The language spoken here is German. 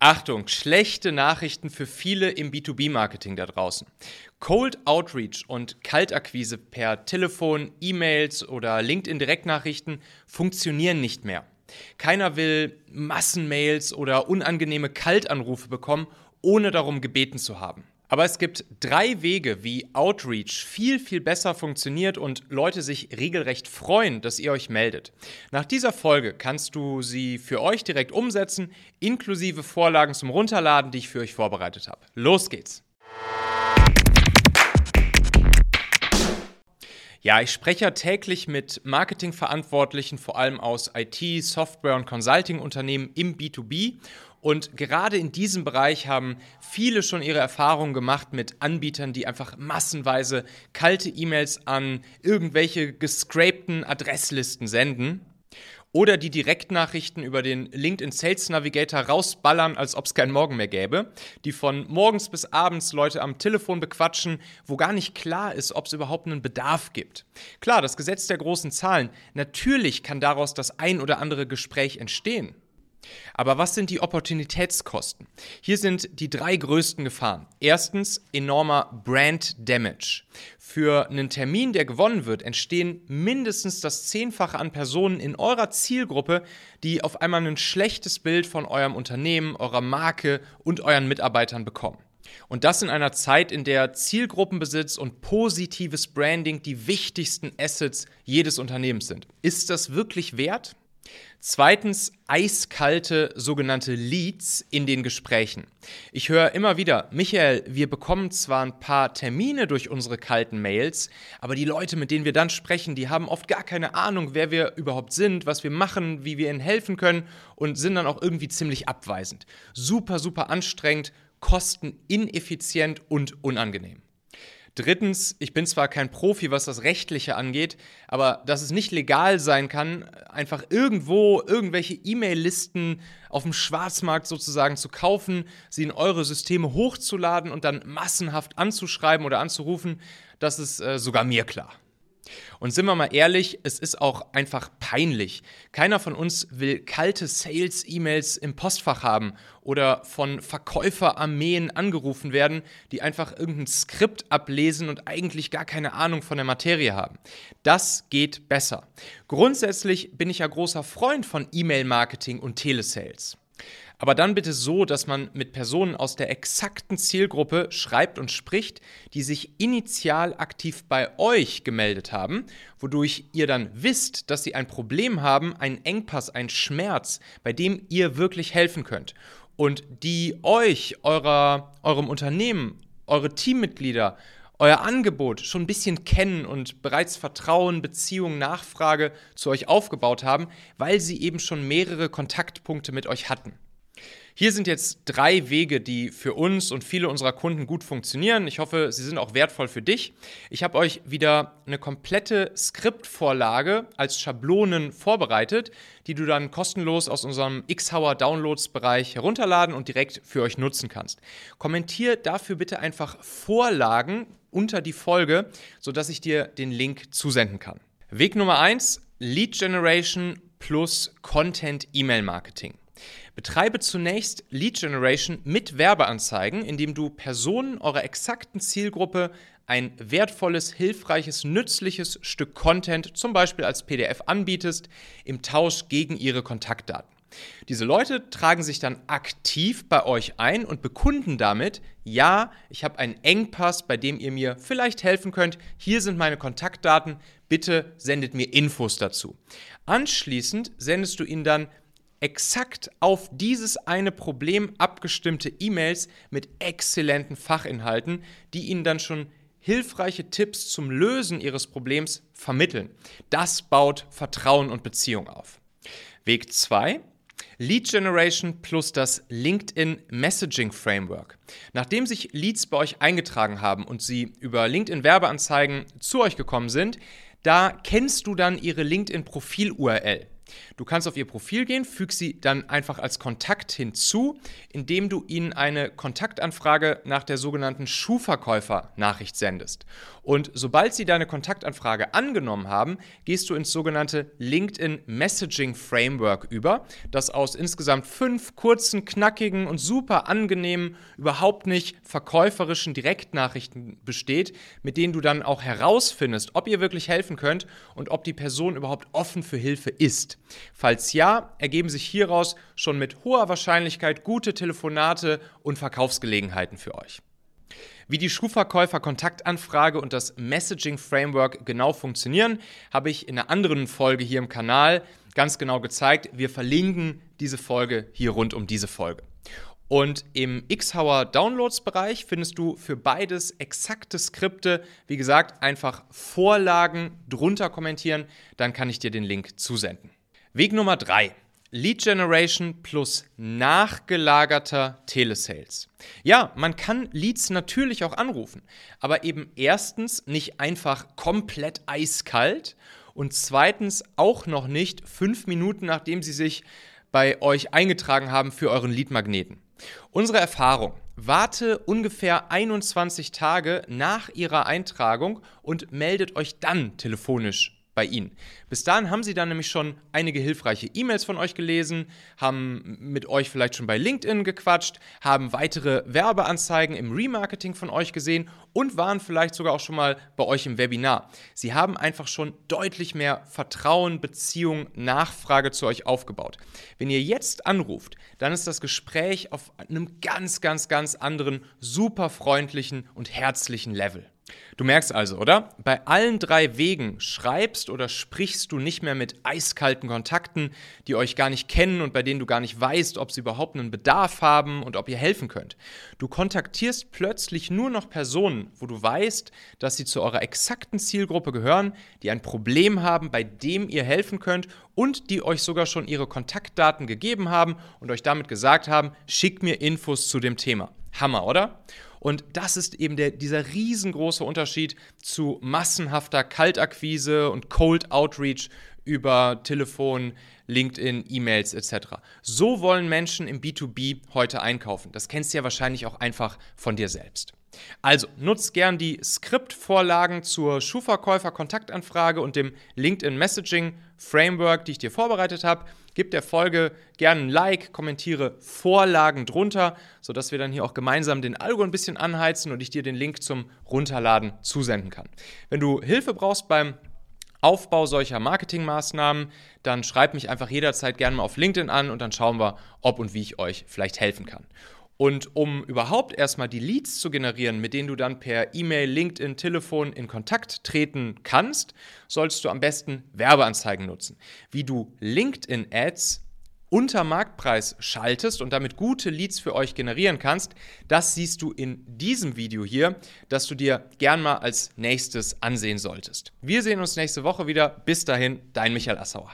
Achtung, schlechte Nachrichten für viele im B2B-Marketing da draußen. Cold Outreach und Kaltakquise per Telefon, E-Mails oder LinkedIn-Direktnachrichten funktionieren nicht mehr. Keiner will Massenmails oder unangenehme Kaltanrufe bekommen, ohne darum gebeten zu haben. Aber es gibt drei Wege, wie Outreach viel, viel besser funktioniert und Leute sich regelrecht freuen, dass ihr euch meldet. Nach dieser Folge kannst du sie für euch direkt umsetzen, inklusive Vorlagen zum Runterladen, die ich für euch vorbereitet habe. Los geht's! Ja, ich spreche ja täglich mit Marketingverantwortlichen, vor allem aus IT, Software und Consulting-Unternehmen im B2B und gerade in diesem Bereich haben viele schon ihre Erfahrungen gemacht mit Anbietern, die einfach massenweise kalte E-Mails an irgendwelche gescrapten Adresslisten senden oder die Direktnachrichten über den LinkedIn Sales Navigator rausballern, als ob es keinen Morgen mehr gäbe, die von morgens bis abends Leute am Telefon bequatschen, wo gar nicht klar ist, ob es überhaupt einen Bedarf gibt. Klar, das Gesetz der großen Zahlen, natürlich kann daraus das ein oder andere Gespräch entstehen. Aber was sind die Opportunitätskosten? Hier sind die drei größten Gefahren. Erstens enormer Brand Damage. Für einen Termin, der gewonnen wird, entstehen mindestens das Zehnfache an Personen in eurer Zielgruppe, die auf einmal ein schlechtes Bild von eurem Unternehmen, eurer Marke und euren Mitarbeitern bekommen. Und das in einer Zeit, in der Zielgruppenbesitz und positives Branding die wichtigsten Assets jedes Unternehmens sind. Ist das wirklich wert? Zweitens eiskalte sogenannte Leads in den Gesprächen. Ich höre immer wieder, Michael, wir bekommen zwar ein paar Termine durch unsere kalten Mails, aber die Leute, mit denen wir dann sprechen, die haben oft gar keine Ahnung, wer wir überhaupt sind, was wir machen, wie wir ihnen helfen können und sind dann auch irgendwie ziemlich abweisend. Super, super anstrengend, kostenineffizient und unangenehm. Drittens, ich bin zwar kein Profi, was das Rechtliche angeht, aber dass es nicht legal sein kann, einfach irgendwo irgendwelche E-Mail-Listen auf dem Schwarzmarkt sozusagen zu kaufen, sie in eure Systeme hochzuladen und dann massenhaft anzuschreiben oder anzurufen, das ist äh, sogar mir klar. Und sind wir mal ehrlich, es ist auch einfach peinlich. Keiner von uns will kalte Sales-E-Mails im Postfach haben oder von Verkäuferarmeen angerufen werden, die einfach irgendein Skript ablesen und eigentlich gar keine Ahnung von der Materie haben. Das geht besser. Grundsätzlich bin ich ja großer Freund von E-Mail-Marketing und Telesales. Aber dann bitte so, dass man mit Personen aus der exakten Zielgruppe schreibt und spricht, die sich initial aktiv bei euch gemeldet haben, wodurch ihr dann wisst, dass sie ein Problem haben, einen Engpass, einen Schmerz, bei dem ihr wirklich helfen könnt. Und die euch, eurer, eurem Unternehmen, eure Teammitglieder, euer Angebot schon ein bisschen kennen und bereits Vertrauen, Beziehung, Nachfrage zu euch aufgebaut haben, weil sie eben schon mehrere Kontaktpunkte mit euch hatten. Hier sind jetzt drei Wege, die für uns und viele unserer Kunden gut funktionieren. Ich hoffe, sie sind auch wertvoll für dich. Ich habe euch wieder eine komplette Skriptvorlage als Schablonen vorbereitet, die du dann kostenlos aus unserem Xhauer Downloads Bereich herunterladen und direkt für euch nutzen kannst. Kommentier dafür bitte einfach Vorlagen unter die Folge, sodass ich dir den Link zusenden kann. Weg Nummer eins: Lead Generation plus Content E-Mail Marketing. Betreibe zunächst Lead Generation mit Werbeanzeigen, indem du Personen eurer exakten Zielgruppe ein wertvolles, hilfreiches, nützliches Stück Content, zum Beispiel als PDF, anbietest, im Tausch gegen ihre Kontaktdaten. Diese Leute tragen sich dann aktiv bei euch ein und bekunden damit, ja, ich habe einen Engpass, bei dem ihr mir vielleicht helfen könnt. Hier sind meine Kontaktdaten. Bitte sendet mir Infos dazu. Anschließend sendest du ihnen dann exakt auf dieses eine Problem abgestimmte E-Mails mit exzellenten Fachinhalten, die Ihnen dann schon hilfreiche Tipps zum Lösen Ihres Problems vermitteln. Das baut Vertrauen und Beziehung auf. Weg 2. Lead Generation plus das LinkedIn Messaging Framework. Nachdem sich Leads bei euch eingetragen haben und sie über LinkedIn Werbeanzeigen zu euch gekommen sind, da kennst du dann ihre LinkedIn Profil URL. Du kannst auf ihr Profil gehen, füg sie dann einfach als Kontakt hinzu, indem du ihnen eine Kontaktanfrage nach der sogenannten Schuhverkäufer-Nachricht sendest. Und sobald sie deine Kontaktanfrage angenommen haben, gehst du ins sogenannte LinkedIn Messaging Framework über, das aus insgesamt fünf kurzen, knackigen und super angenehmen, überhaupt nicht verkäuferischen Direktnachrichten besteht, mit denen du dann auch herausfindest, ob ihr wirklich helfen könnt und ob die Person überhaupt offen für Hilfe ist. Falls ja, ergeben sich hieraus schon mit hoher Wahrscheinlichkeit gute Telefonate und Verkaufsgelegenheiten für euch. Wie die Schuhverkäufer-Kontaktanfrage und das Messaging-Framework genau funktionieren, habe ich in einer anderen Folge hier im Kanal ganz genau gezeigt. Wir verlinken diese Folge hier rund um diese Folge. Und im Xhauer Downloads-Bereich findest du für beides exakte Skripte. Wie gesagt, einfach Vorlagen drunter kommentieren, dann kann ich dir den Link zusenden. Weg Nummer drei. Lead Generation plus nachgelagerter Telesales. Ja, man kann Leads natürlich auch anrufen, aber eben erstens nicht einfach komplett eiskalt und zweitens auch noch nicht fünf Minuten nachdem sie sich bei euch eingetragen haben für euren Lead-Magneten. Unsere Erfahrung. Warte ungefähr 21 Tage nach Ihrer Eintragung und meldet euch dann telefonisch bei Ihnen. Bis dahin haben Sie dann nämlich schon einige hilfreiche E-Mails von euch gelesen, haben mit euch vielleicht schon bei LinkedIn gequatscht, haben weitere Werbeanzeigen im Remarketing von euch gesehen und waren vielleicht sogar auch schon mal bei euch im Webinar. Sie haben einfach schon deutlich mehr Vertrauen, Beziehung, Nachfrage zu euch aufgebaut. Wenn ihr jetzt anruft, dann ist das Gespräch auf einem ganz, ganz, ganz anderen, super freundlichen und herzlichen Level. Du merkst also, oder? Bei allen drei Wegen schreibst oder sprichst du nicht mehr mit eiskalten Kontakten, die euch gar nicht kennen und bei denen du gar nicht weißt, ob sie überhaupt einen Bedarf haben und ob ihr helfen könnt. Du kontaktierst plötzlich nur noch Personen, wo du weißt, dass sie zu eurer exakten Zielgruppe gehören, die ein Problem haben, bei dem ihr helfen könnt und die euch sogar schon ihre Kontaktdaten gegeben haben und euch damit gesagt haben, schickt mir Infos zu dem Thema. Hammer, oder? Und das ist eben der, dieser riesengroße Unterschied zu massenhafter Kaltakquise und Cold Outreach über Telefon, LinkedIn, E-Mails etc. So wollen Menschen im B2B heute einkaufen. Das kennst du ja wahrscheinlich auch einfach von dir selbst. Also nutzt gern die Skriptvorlagen zur Schuhverkäufer-Kontaktanfrage und dem LinkedIn Messaging Framework, die ich dir vorbereitet habe. Gib der Folge gerne ein Like, kommentiere Vorlagen drunter, sodass wir dann hier auch gemeinsam den Algo ein bisschen anheizen und ich dir den Link zum Runterladen zusenden kann. Wenn du Hilfe brauchst beim Aufbau solcher Marketingmaßnahmen, dann schreib mich einfach jederzeit gerne mal auf LinkedIn an und dann schauen wir, ob und wie ich euch vielleicht helfen kann. Und um überhaupt erstmal die Leads zu generieren, mit denen du dann per E-Mail, LinkedIn, Telefon in Kontakt treten kannst, solltest du am besten Werbeanzeigen nutzen. Wie du LinkedIn-Ads unter Marktpreis schaltest und damit gute Leads für euch generieren kannst, das siehst du in diesem Video hier, das du dir gern mal als nächstes ansehen solltest. Wir sehen uns nächste Woche wieder. Bis dahin, dein Michael Assauer.